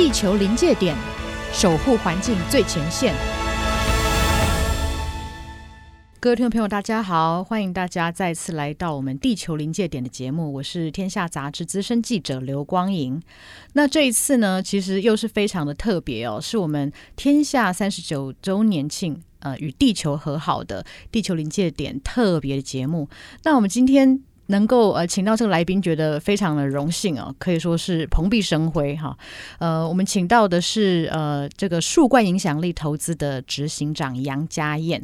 地球临界点，守护环境最前线。各位听众朋友，大家好，欢迎大家再次来到我们《地球临界点》的节目，我是天下杂志资深记者刘光莹。那这一次呢，其实又是非常的特别哦，是我们天下三十九周年庆，呃，与地球和好的《地球临界点》特别的节目。那我们今天。能够呃请到这个来宾，觉得非常的荣幸啊，可以说是蓬荜生辉哈。呃，我们请到的是呃这个树冠影响力投资的执行长杨家燕。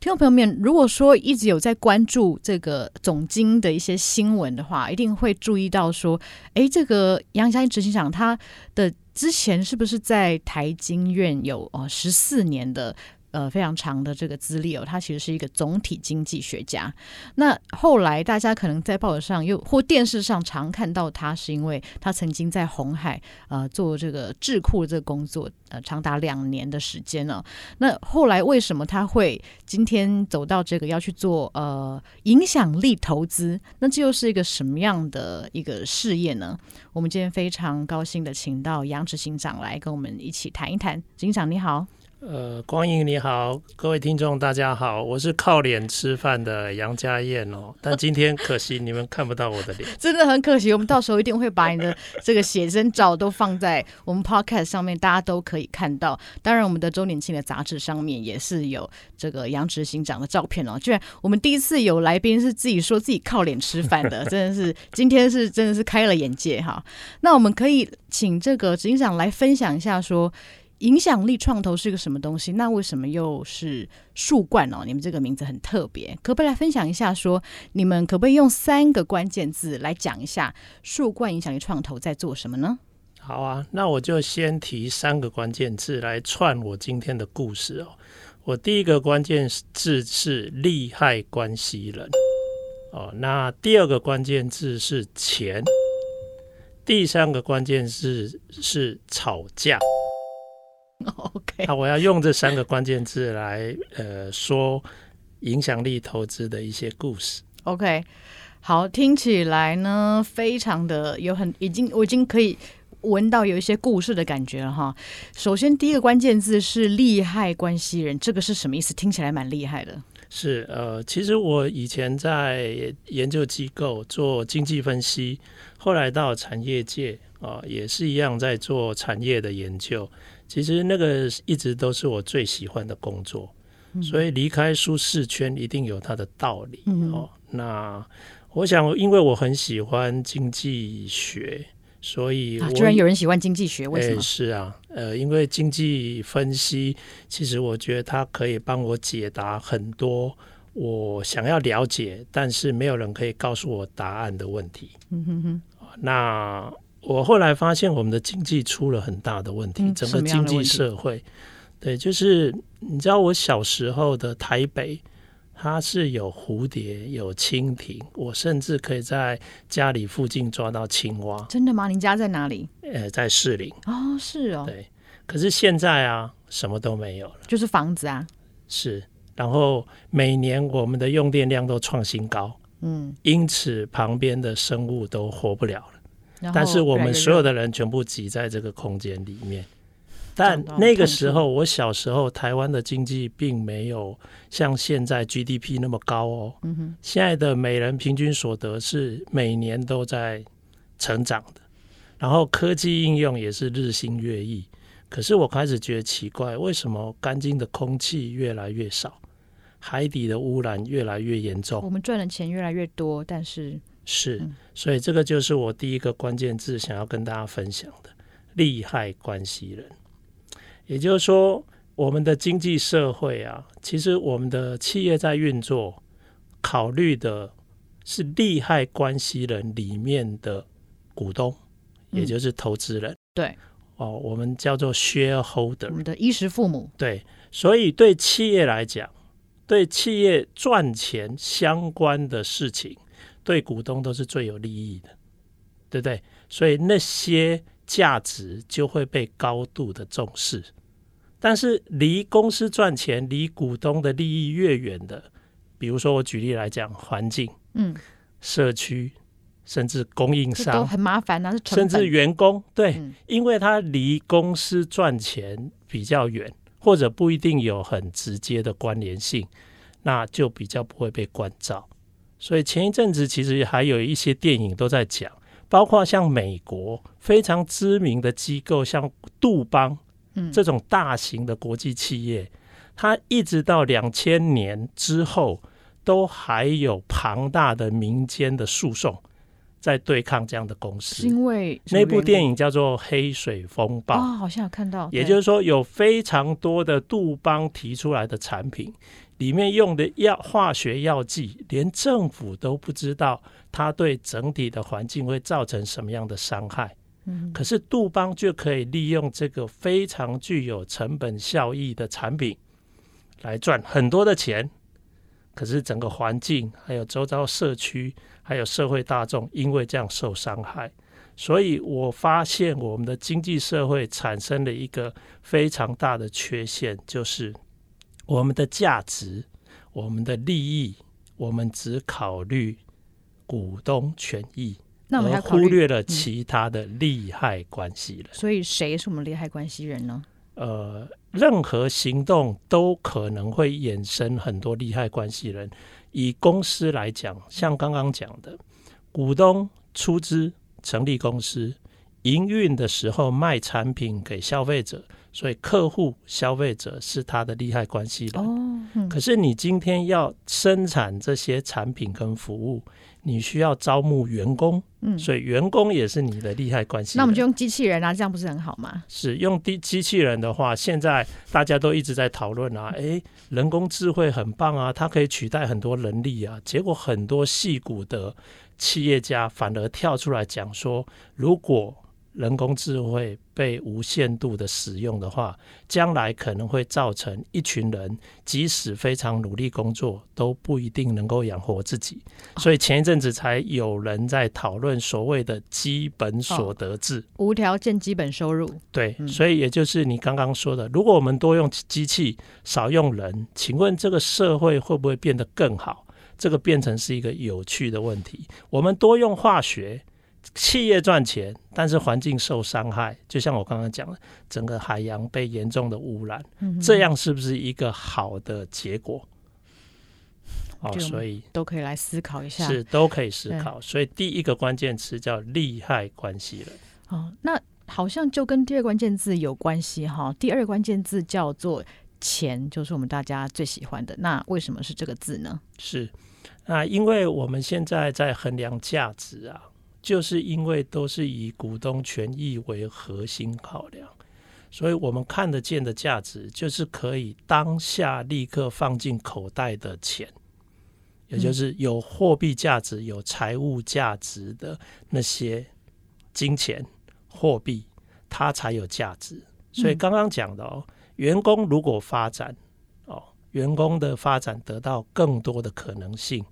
听众朋友们，如果说一直有在关注这个总经的一些新闻的话，一定会注意到说，哎，这个杨家燕执行长他的之前是不是在台经院有呃十四年的？呃，非常长的这个资历哦，他其实是一个总体经济学家。那后来大家可能在报纸上又或电视上常看到他，是因为他曾经在红海呃做这个智库这个工作，呃，长达两年的时间呢、哦。那后来为什么他会今天走到这个要去做呃影响力投资？那这又是一个什么样的一个事业呢？我们今天非常高兴的请到杨执行长来跟我们一起谈一谈。执行长你好。呃，光影你好，各位听众大家好，我是靠脸吃饭的杨家燕哦。但今天可惜你们看不到我的脸，真的很可惜。我们到时候一定会把你的这个写真照都放在我们 Podcast 上面，大家都可以看到。当然，我们的周年庆的杂志上面也是有这个杨执行长的照片哦。居然我们第一次有来宾是自己说自己靠脸吃饭的，真的是今天是真的是开了眼界哈。那我们可以请这个执行长来分享一下说。影响力创投是个什么东西？那为什么又是树冠哦？你们这个名字很特别，可不可以来分享一下说？你们可不可以用三个关键字来讲一下树冠影响力创投在做什么呢？好啊，那我就先提三个关键字来串我今天的故事哦。我第一个关键字是利害关系人哦，那第二个关键字是钱，第三个关键字是吵架。OK，那我要用这三个关键字来呃说影响力投资的一些故事。OK，好，听起来呢非常的有很已经我已经可以闻到有一些故事的感觉了哈。首先第一个关键字是利害关系人，这个是什么意思？听起来蛮厉害的。是呃，其实我以前在研究机构做经济分析，后来到产业界啊、呃，也是一样在做产业的研究。其实那个一直都是我最喜欢的工作，嗯、所以离开舒适圈一定有它的道理、嗯、哦。那我想，因为我很喜欢经济学，所以我、啊、居然有人喜欢经济学，为什么？是啊，呃，因为经济分析，其实我觉得它可以帮我解答很多我想要了解，但是没有人可以告诉我答案的问题。嗯哼哼，那。我后来发现，我们的经济出了很大的问题，嗯、整个经济社会，对，就是你知道，我小时候的台北，它是有蝴蝶、有蜻蜓，我甚至可以在家里附近抓到青蛙。真的吗？您家在哪里？呃，在士林。哦，是哦。对，可是现在啊，什么都没有了，就是房子啊。是，然后每年我们的用电量都创新高，嗯，因此旁边的生物都活不了了。但是我们所有的人全部挤在这个空间里面。但那个时候，我小时候，台湾的经济并没有像现在 GDP 那么高哦。嗯现在的每人平均所得是每年都在成长的，然后科技应用也是日新月异。可是我开始觉得奇怪，为什么干净的空气越来越少，海底的污染越来越严重？我们赚的钱越来越多，但是。是，所以这个就是我第一个关键字想要跟大家分享的利害关系人。也就是说，我们的经济社会啊，其实我们的企业在运作，考虑的是利害关系人里面的股东，也就是投资人。对，哦，我们叫做 shareholder，我们的衣食父母。对，所以对企业来讲，对企业赚钱相关的事情。对股东都是最有利益的，对不对？所以那些价值就会被高度的重视。但是离公司赚钱、离股东的利益越远的，比如说我举例来讲，环境、嗯，社区、甚至供应商都很麻烦啊，甚至员工对，嗯、因为他离公司赚钱比较远，或者不一定有很直接的关联性，那就比较不会被关照。所以前一阵子其实还有一些电影都在讲，包括像美国非常知名的机构，像杜邦，这种大型的国际企业，它一直到两千年之后，都还有庞大的民间的诉讼。在对抗这样的公司，因为那部电影叫做《黑水风暴》哦，好像有看到。也就是说，有非常多的杜邦提出来的产品，里面用的药化学药剂，连政府都不知道它对整体的环境会造成什么样的伤害。嗯，可是杜邦就可以利用这个非常具有成本效益的产品来赚很多的钱。可是整个环境，还有周遭社区，还有社会大众，因为这样受伤害，所以我发现我们的经济社会产生了一个非常大的缺陷，就是我们的价值、我们的利益，我们只考虑股东权益，那我们还忽略了其他的利害关系人。所以谁是我们利害关系人呢？呃，任何行动都可能会衍生很多利害关系人。以公司来讲，像刚刚讲的，股东出资成立公司，营运的时候卖产品给消费者，所以客户、消费者是他的利害关系人。哦，嗯。可是你今天要生产这些产品跟服务。你需要招募员工，嗯，所以员工也是你的利害关系。那我们就用机器人啊，这样不是很好吗？是用机机器人的话，现在大家都一直在讨论啊，诶，人工智慧很棒啊，它可以取代很多人力啊。结果很多矽谷的企业家反而跳出来讲说，如果人工智慧被无限度的使用的话，将来可能会造成一群人即使非常努力工作，都不一定能够养活自己。所以前一阵子才有人在讨论所谓的基本所得制，哦、无条件基本收入。对，所以也就是你刚刚说的，如果我们多用机器，少用人，请问这个社会会不会变得更好？这个变成是一个有趣的问题。我们多用化学。企业赚钱，但是环境受伤害，就像我刚刚讲的，整个海洋被严重的污染，嗯、这样是不是一个好的结果？哦，所以都可以来思考一下，是都可以思考。所以第一个关键词叫利害关系了。哦，那好像就跟第二关键字有关系哈。第二关键字叫做钱，就是我们大家最喜欢的。那为什么是这个字呢？是啊，因为我们现在在衡量价值啊。就是因为都是以股东权益为核心考量，所以我们看得见的价值就是可以当下立刻放进口袋的钱，也就是有货币价值、有财务价值的那些金钱、货币，它才有价值。所以刚刚讲的哦，员工如果发展哦，员工的发展得到更多的可能性。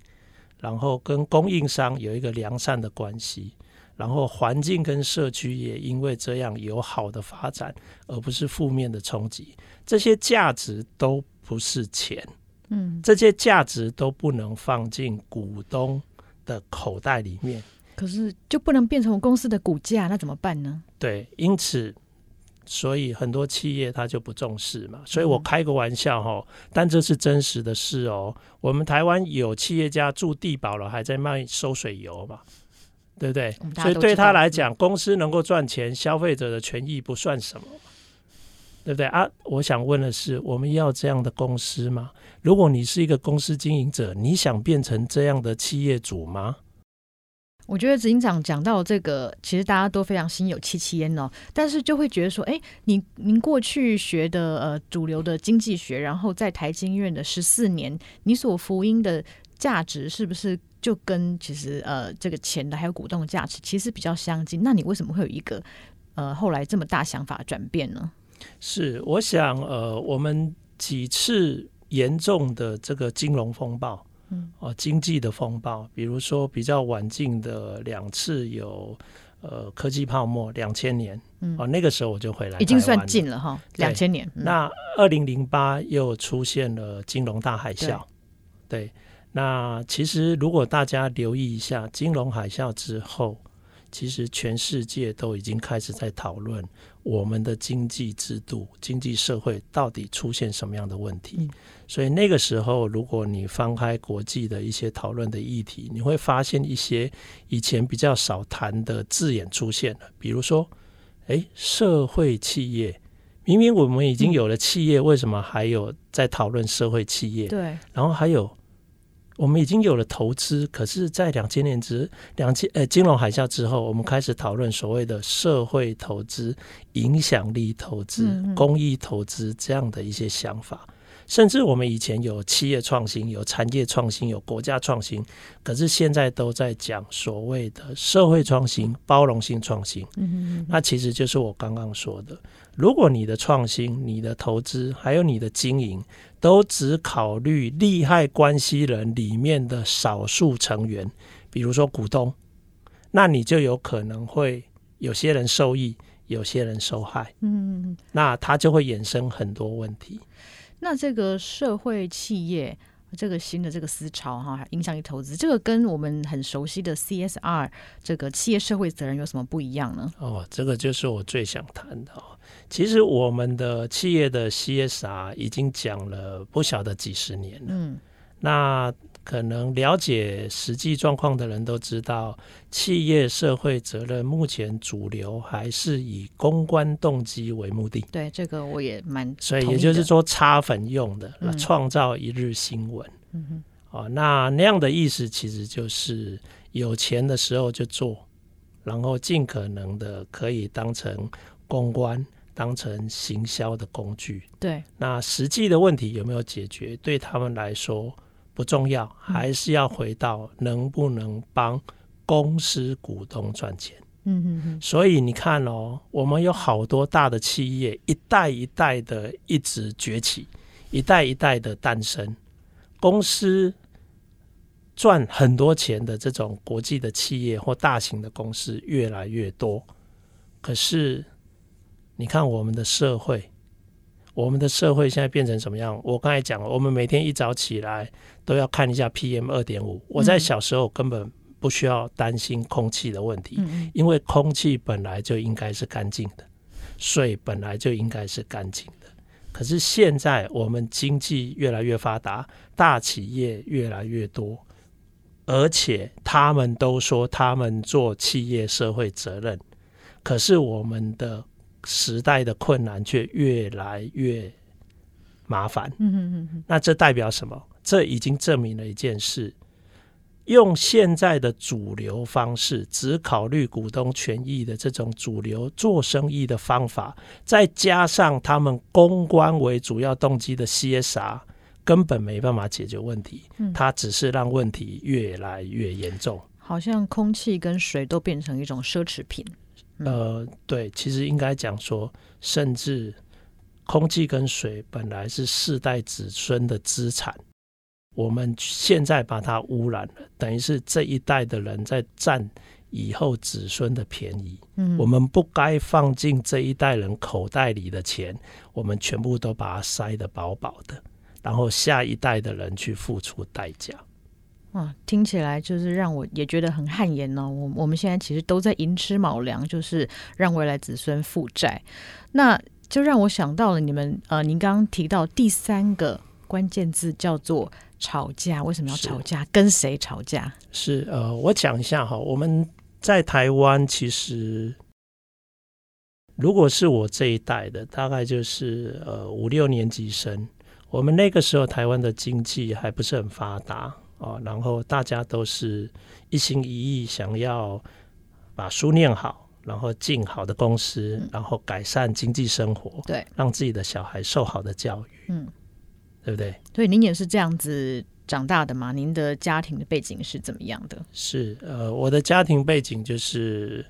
然后跟供应商有一个良善的关系，然后环境跟社区也因为这样有好的发展，而不是负面的冲击。这些价值都不是钱，嗯，这些价值都不能放进股东的口袋里面。可是就不能变成我公司的股价，那怎么办呢？对，因此。所以很多企业他就不重视嘛，所以我开个玩笑哈，但这是真实的事哦。我们台湾有企业家住地堡了，还在卖收水油嘛，对不对？所以对他来讲，公司能够赚钱，消费者的权益不算什么，对不对啊？我想问的是，我们要这样的公司吗？如果你是一个公司经营者，你想变成这样的企业主吗？我觉得执行长讲到这个，其实大家都非常心有戚戚焉哦。但是就会觉得说，哎，您您过去学的呃主流的经济学，然后在台经院的十四年，你所福音的价值是不是就跟其实呃这个钱的还有股东的价值其实比较相近？那你为什么会有一个呃后来这么大想法转变呢？是我想呃我们几次严重的这个金融风暴。哦，经济的风暴，比如说比较晚近的两次有呃科技泡沫，两千年，嗯，哦那个时候我就回来，已经算近了哈，两千年。嗯、那二零零八又出现了金融大海啸，对，对，那其实如果大家留意一下，金融海啸之后，其实全世界都已经开始在讨论我们的经济制度、经济社会到底出现什么样的问题。嗯、所以那个时候，如果你翻开国际的一些讨论的议题，你会发现一些以前比较少谈的字眼出现了。比如说，诶，社会企业，明明我们已经有了企业，嗯、为什么还有在讨论社会企业？对，然后还有。我们已经有了投资，可是，在两千年之两千呃金融海啸之后，我们开始讨论所谓的社会投资、影响力投资、公益投资这样的一些想法。甚至我们以前有企业创新、有产业创新、有国家创新，可是现在都在讲所谓的社会创新、包容性创新嗯嗯。那其实就是我刚刚说的，如果你的创新、你的投资还有你的经营，都只考虑利害关系人里面的少数成员，比如说股东，那你就有可能会有些人受益，有些人受害。嗯，那它就会衍生很多问题。那这个社会企业这个新的这个思潮哈，影响力投资，这个跟我们很熟悉的 CSR 这个企业社会责任有什么不一样呢？哦，这个就是我最想谈的。其实我们的企业的 CSR 已经讲了不晓得几十年了。嗯，那。可能了解实际状况的人都知道，企业社会责任目前主流还是以公关动机为目的。对，这个我也蛮。所以也就是说，擦粉用的，创造一日新闻。嗯哼。哦，那那样的意思其实就是有钱的时候就做，然后尽可能的可以当成公关、当成行销的工具。对。那实际的问题有没有解决？对他们来说。不重要，还是要回到能不能帮公司股东赚钱。嗯嗯嗯。所以你看哦，我们有好多大的企业，一代一代的一直崛起，一代一代的诞生，公司赚很多钱的这种国际的企业或大型的公司越来越多。可是你看我们的社会。我们的社会现在变成什么样？我刚才讲了，我们每天一早起来都要看一下 PM 二点五。我在小时候根本不需要担心空气的问题，因为空气本来就应该是干净的，水本来就应该是干净的。可是现在我们经济越来越发达，大企业越来越多，而且他们都说他们做企业社会责任，可是我们的。时代的困难却越来越麻烦。那这代表什么？这已经证明了一件事：用现在的主流方式，只考虑股东权益的这种主流做生意的方法，再加上他们公关为主要动机的 CSR，根本没办法解决问题。它只是让问题越来越严重。好像空气跟水都变成一种奢侈品。呃，对，其实应该讲说，甚至空气跟水本来是世代子孙的资产，我们现在把它污染了，等于是这一代的人在占以后子孙的便宜。嗯，我们不该放进这一代人口袋里的钱，我们全部都把它塞得饱饱的，然后下一代的人去付出代价。啊，听起来就是让我也觉得很汗颜哦。我我们现在其实都在寅吃卯粮，就是让未来子孙负债。那就让我想到了你们呃，您刚刚提到第三个关键字叫做吵架。为什么要吵架？跟谁吵架？是呃，我讲一下哈。我们在台湾其实，如果是我这一代的，大概就是呃五六年级生。我们那个时候台湾的经济还不是很发达。哦，然后大家都是一心一意想要把书念好，然后进好的公司，嗯、然后改善经济生活，对，让自己的小孩受好的教育，嗯，对不对？所以您也是这样子长大的吗？您的家庭的背景是怎么样的？是呃，我的家庭背景就是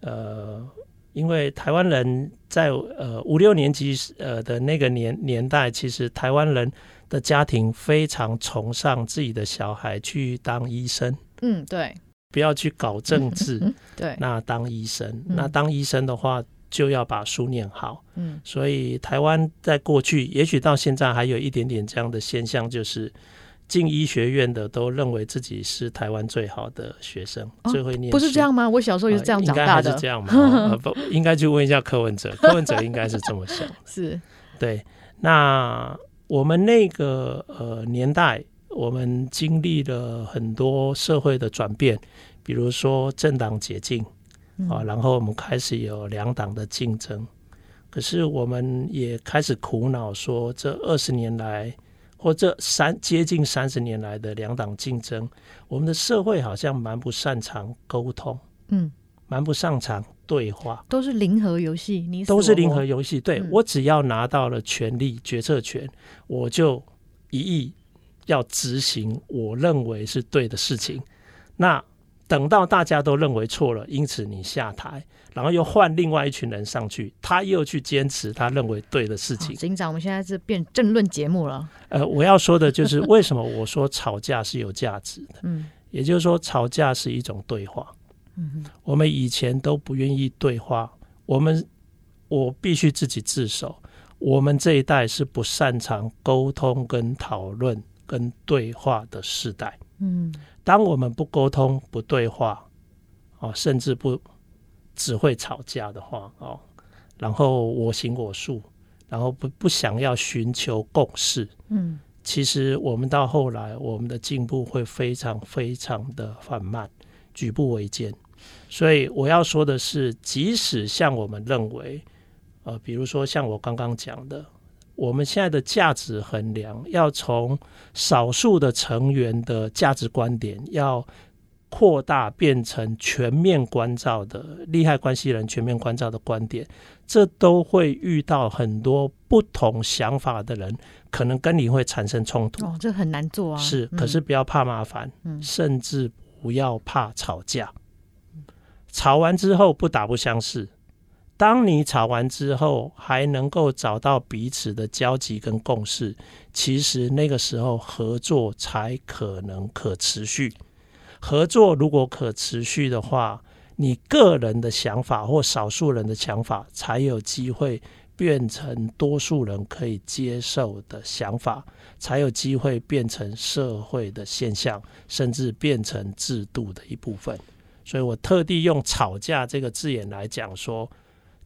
呃，因为台湾人在呃五六年级呃的那个年年代，其实台湾人。的家庭非常崇尚自己的小孩去当医生，嗯，对，不要去搞政治，嗯、对，那当医生，嗯、那当医生的话就要把书念好，嗯，所以台湾在过去，也许到现在还有一点点这样的现象，就是进医学院的都认为自己是台湾最好的学生，哦、最会念。不是这样吗？我小时候也是这样长大的。呃、应该是这样吗？呃、不，应该去问一下柯文哲。柯文哲应该是这么想。是，对。那我们那个呃年代，我们经历了很多社会的转变，比如说政党解禁啊，然后我们开始有两党的竞争。可是我们也开始苦恼，说这二十年来。或这三接近三十年来的两党竞争，我们的社会好像蛮不擅长沟通，嗯，蛮不擅长对话，都是零和游戏，你都是零和游戏。对、嗯、我只要拿到了权力决策权，我就一意要执行我认为是对的事情。那等到大家都认为错了，因此你下台。然后又换另外一群人上去，他又去坚持他认为对的事情。警长，我们现在是变政论节目了。呃，我要说的就是为什么我说吵架是有价值的。嗯，也就是说，吵架是一种对话。嗯，我们以前都不愿意对话，我们我必须自己自首。我们这一代是不擅长沟通、跟讨论、跟对话的世代。嗯，当我们不沟通、不对话，哦，甚至不。只会吵架的话哦，然后我行我素，然后不不想要寻求共识，嗯，其实我们到后来，我们的进步会非常非常的缓慢，举步维艰。所以我要说的是，即使像我们认为，呃，比如说像我刚刚讲的，我们现在的价值衡量要从少数的成员的价值观点要。扩大变成全面关照的利害关系人全面关照的观点，这都会遇到很多不同想法的人，可能跟你会产生冲突。哦，这很难做啊。是，可是不要怕麻烦，嗯，甚至不要怕吵架。吵完之后不打不相识。当你吵完之后还能够找到彼此的交集跟共识，其实那个时候合作才可能可持续。合作如果可持续的话，你个人的想法或少数人的想法才有机会变成多数人可以接受的想法，才有机会变成社会的现象，甚至变成制度的一部分。所以我特地用“吵架”这个字眼来讲说。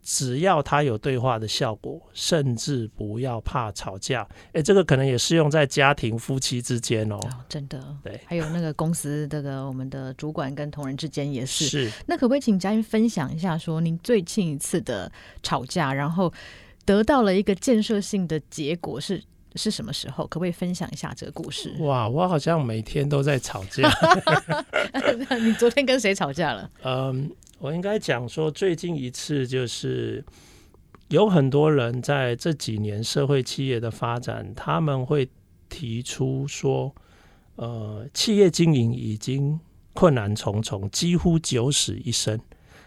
只要它有对话的效果，甚至不要怕吵架。哎，这个可能也适用在家庭夫妻之间哦。哦，真的，对，还有那个公司这个我们的主管跟同仁之间也是。是。那可不可以请嘉音分享一下，说您最近一次的吵架，然后得到了一个建设性的结果是是什么时候？可不可以分享一下这个故事？哇，我好像每天都在吵架。你昨天跟谁吵架了？嗯。我应该讲说，最近一次就是有很多人在这几年社会企业的发展，他们会提出说，呃，企业经营已经困难重重，几乎九死一生。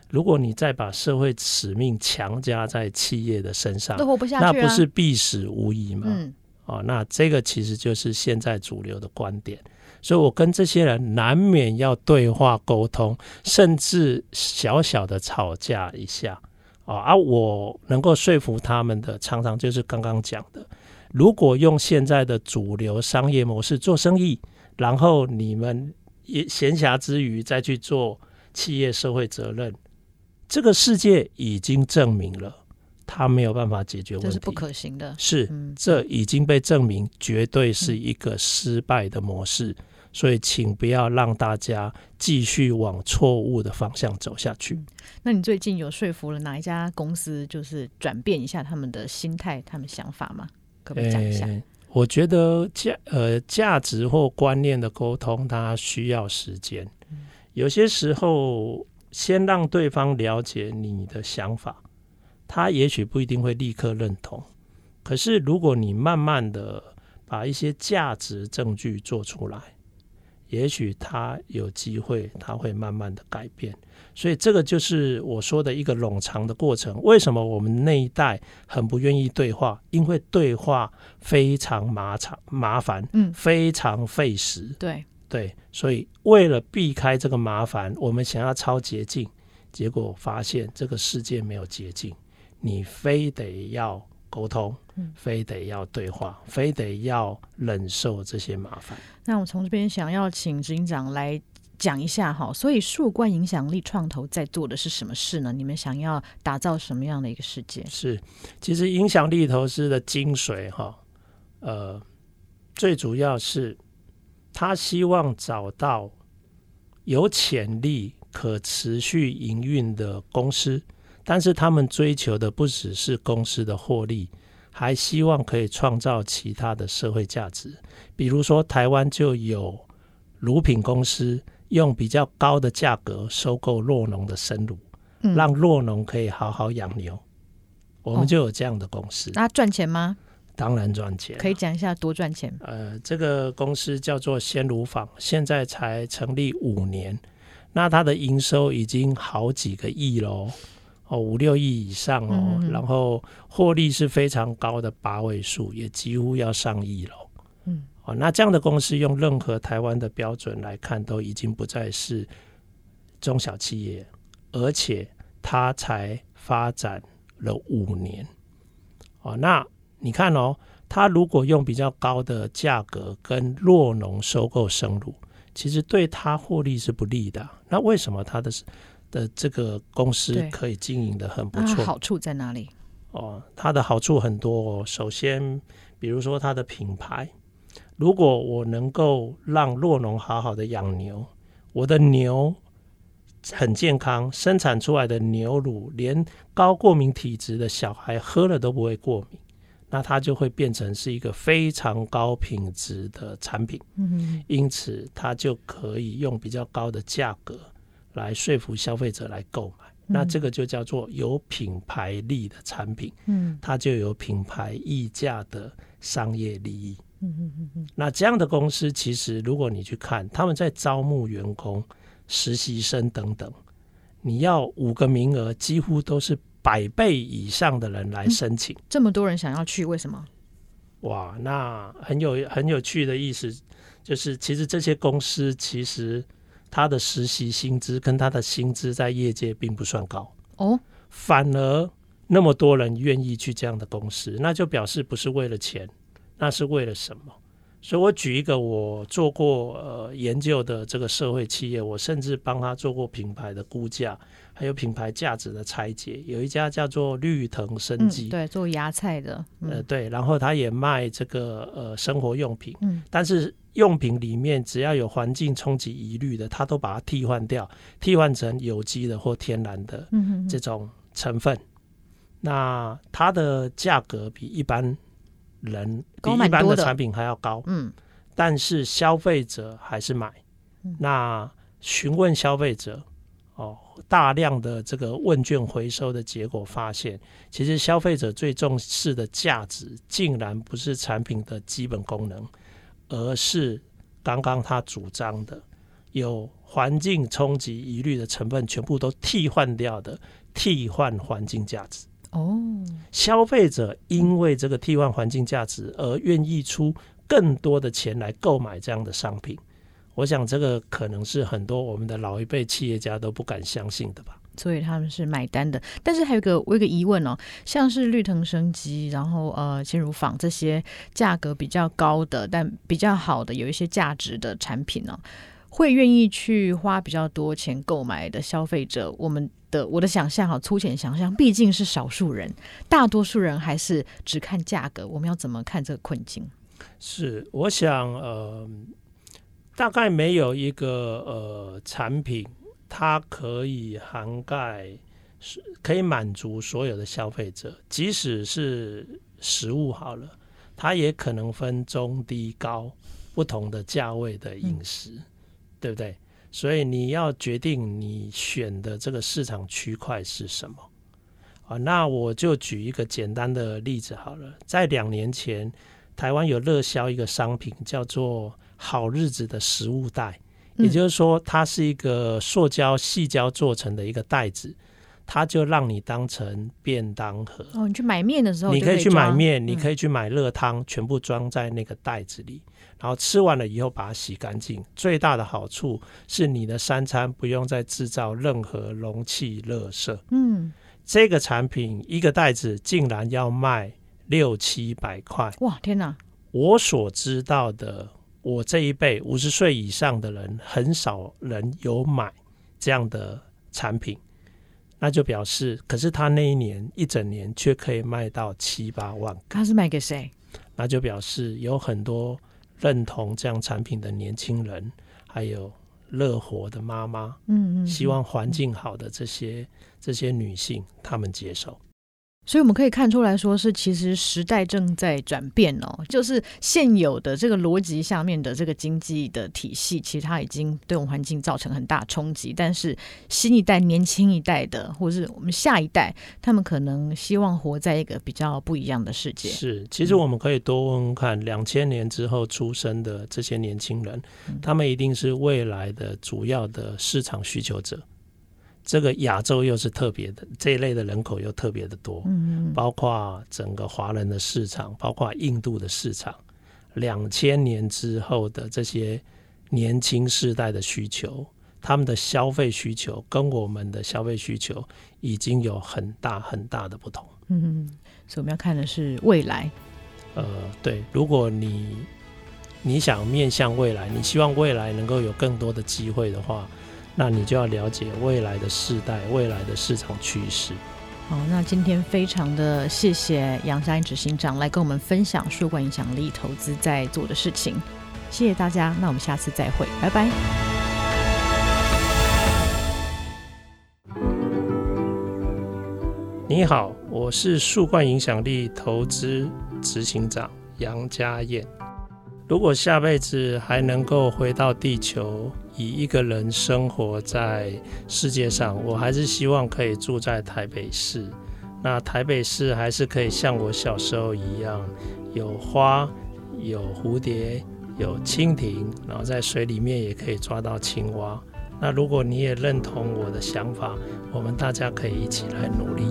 如果你再把社会使命强加在企业的身上，都活不下去啊，那不是必死无疑吗？嗯。哦，那这个其实就是现在主流的观点。所以我跟这些人难免要对话沟通，甚至小小的吵架一下啊，而我能够说服他们的，常常就是刚刚讲的，如果用现在的主流商业模式做生意，然后你们也闲暇之余再去做企业社会责任，这个世界已经证明了它没有办法解决问题，这是不可行的。是，这已经被证明，绝对是一个失败的模式。所以，请不要让大家继续往错误的方向走下去。那你最近有说服了哪一家公司，就是转变一下他们的心态、他们想法吗？可不可以讲一下？欸，我觉得价呃价值或观念的沟通，它需要时间。有些时候，先让对方了解你的想法，他也许不一定会立刻认同。可是，如果你慢慢的把一些价值证据做出来，也许他有机会，他会慢慢的改变，所以这个就是我说的一个冗长的过程。为什么我们那一代很不愿意对话？因为对话非常麻烦，麻烦，嗯，非常费时。对对，所以为了避开这个麻烦，我们想要超捷径，结果发现这个世界没有捷径，你非得要沟通，非得要对话，非得要忍受这些麻烦。那我从这边想要请执行长来讲一下哈，所以树冠影响力创投在做的是什么事呢？你们想要打造什么样的一个世界？是，其实影响力投资的精髓哈，呃，最主要是他希望找到有潜力、可持续营运的公司。但是他们追求的不只是公司的获利，还希望可以创造其他的社会价值。比如说，台湾就有乳品公司用比较高的价格收购酪农的生乳，嗯、让酪农可以好好养牛。我们就有这样的公司。那赚钱吗？当然赚钱。可以讲一下多赚钱？呃，这个公司叫做鲜乳坊，现在才成立五年，那它的营收已经好几个亿喽。哦，五六亿以上哦，然后获利是非常高的八位数，也几乎要上亿了。嗯，哦，那这样的公司用任何台湾的标准来看，都已经不再是中小企业，而且它才发展了五年。哦，那你看哦，它如果用比较高的价格跟弱农收购生乳，其实对它获利是不利的。那为什么它的？的这个公司可以经营的很不错，好处在哪里？哦，它的好处很多哦。首先，比如说它的品牌，如果我能够让洛农好好的养牛，我的牛很健康，生产出来的牛乳连高过敏体质的小孩喝了都不会过敏，那它就会变成是一个非常高品质的产品。嗯哼，因此它就可以用比较高的价格。来说服消费者来购买，那这个就叫做有品牌力的产品，嗯，它就有品牌溢价的商业利益，嗯嗯嗯嗯。那这样的公司，其实如果你去看，他们在招募员工、实习生等等，你要五个名额，几乎都是百倍以上的人来申请。这么多人想要去，为什么？哇，那很有很有趣的意思，就是其实这些公司其实。他的实习薪资跟他的薪资在业界并不算高哦，反而那么多人愿意去这样的公司，那就表示不是为了钱，那是为了什么？所以我举一个我做过呃研究的这个社会企业，我甚至帮他做过品牌的估价，还有品牌价值的拆解。有一家叫做绿藤生机，嗯，对，做芽菜的，嗯、呃对，然后他也卖这个呃生活用品，嗯，但是。用品里面只要有环境冲击疑虑的，他都把它替换掉，替换成有机的或天然的这种成分。嗯、哼哼，那它的价格比一般人比一般的产品还要高。嗯，但是消费者还是买。嗯、那询问消费者哦，大量的这个问卷回收的结果发现，其实消费者最重视的价值，竟然不是产品的基本功能。而是刚刚他主张的有环境冲击疑虑的成分全部都替换掉的替换环境价值哦，消费者因为这个替换环境价值而愿意出更多的钱来购买这样的商品，我想这个可能是很多我们的老一辈企业家都不敢相信的吧。所以他们是买单的，但是还有一个我有个疑问哦，像是绿藤生机，然后呃鲜乳坊这些价格比较高的，但比较好的有一些价值的产品呢，会愿意去花比较多钱购买的消费者，我们的我的想象哈，粗浅想象，毕竟是少数人，大多数人还是只看价格，我们要怎么看这个困境？是，我想呃，大概没有一个呃产品。它可以涵盖，是可以满足所有的消费者，即使是食物好了，它也可能分中低高不同的价位的饮食，对不对？所以你要决定你选的这个市场区块是什么啊？那我就举一个简单的例子好了，在两年前，台湾有热销一个商品，叫做“好日子”的食物袋。也就是说，它是一个塑胶细胶做成的一个袋子，它就让你当成便当盒。哦，你去买面的时候，你可以去买面，你可以去买热汤，全部装在那个袋子里，然后吃完了以后把它洗干净。最大的好处是你的三餐不用再制造任何容器垃圾。嗯，这个产品一个袋子竟然要卖六七百块。哇，天哪！我所知道的，我这一辈五十岁以上的人，很少人有买这样的产品。那就表示，可是他那一年一整年却可以卖到七八万。他是卖给谁？那就表示有很多认同这样产品的年轻人，还有乐活的妈妈，嗯嗯，希望环境好的这些这些女性，她们接受。所以我们可以看出来说，是其实时代正在转变哦，就是现有的这个逻辑下面的这个经济的体系，其实它已经对我们环境造成很大冲击。但是新一代、年轻一代的，或是我们下一代，他们可能希望活在一个比较不一样的世界。是，其实我们可以多问问看，两千年之后出生的这些年轻人，嗯，他们一定是未来的主要的市场需求者。这个亚洲又是特别的，这一类的人口又特别的多，嗯，包括整个华人的市场，包括印度的市场，两千年之后的这些年轻世代的需求，他们的消费需求跟我们的消费需求已经有很大很大的不同，嗯，所以我们要看的是未来，呃，对，如果你你想面向未来，你希望未来能够有更多的机会的话。那你就要了解未来的世代、未来的市场趋势。好，那今天非常的谢谢杨佳音执行长来跟我们分享数冠影响力投资在做的事情。谢谢大家，那我们下次再会，拜拜。你好，我是数冠影响力投资执行长杨家燕。如果下辈子还能够回到地球，以一个人生活在世界上，我还是希望可以住在台北市。那台北市还是可以像我小时候一样，有花，有蝴蝶，有蜻蜓，然后在水里面也可以抓到青蛙。那如果你也认同我的想法，我们大家可以一起来努力。